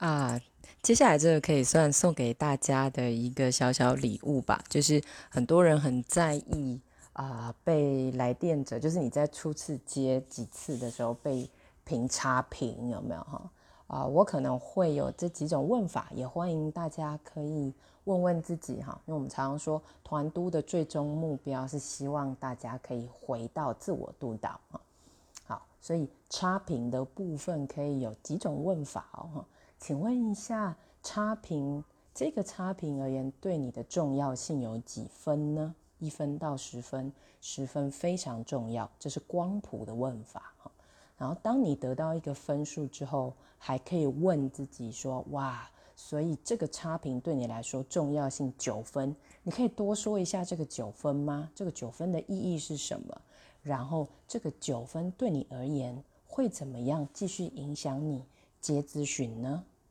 啊，接下来这个可以算送给大家的一个小小礼物吧。就是很多人很在意啊，被来电者，就是你在初次接几次的时候被评差评有没有哈？啊，我可能会有这几种问法，也欢迎大家可以问问自己哈。因为我们常常说，团督的最终目标是希望大家可以回到自我督导哈。好，所以差评的部分可以有几种问法哦。请问一下，差评这个差评而言，对你的重要性有几分呢？一分到十分，十分非常重要，这是光谱的问法哈。然后，当你得到一个分数之后，还可以问自己说：哇，所以这个差评对你来说重要性九分，你可以多说一下这个九分吗？这个九分的意义是什么？然后，这个九分对你而言会怎么样继续影响你？接咨询呢？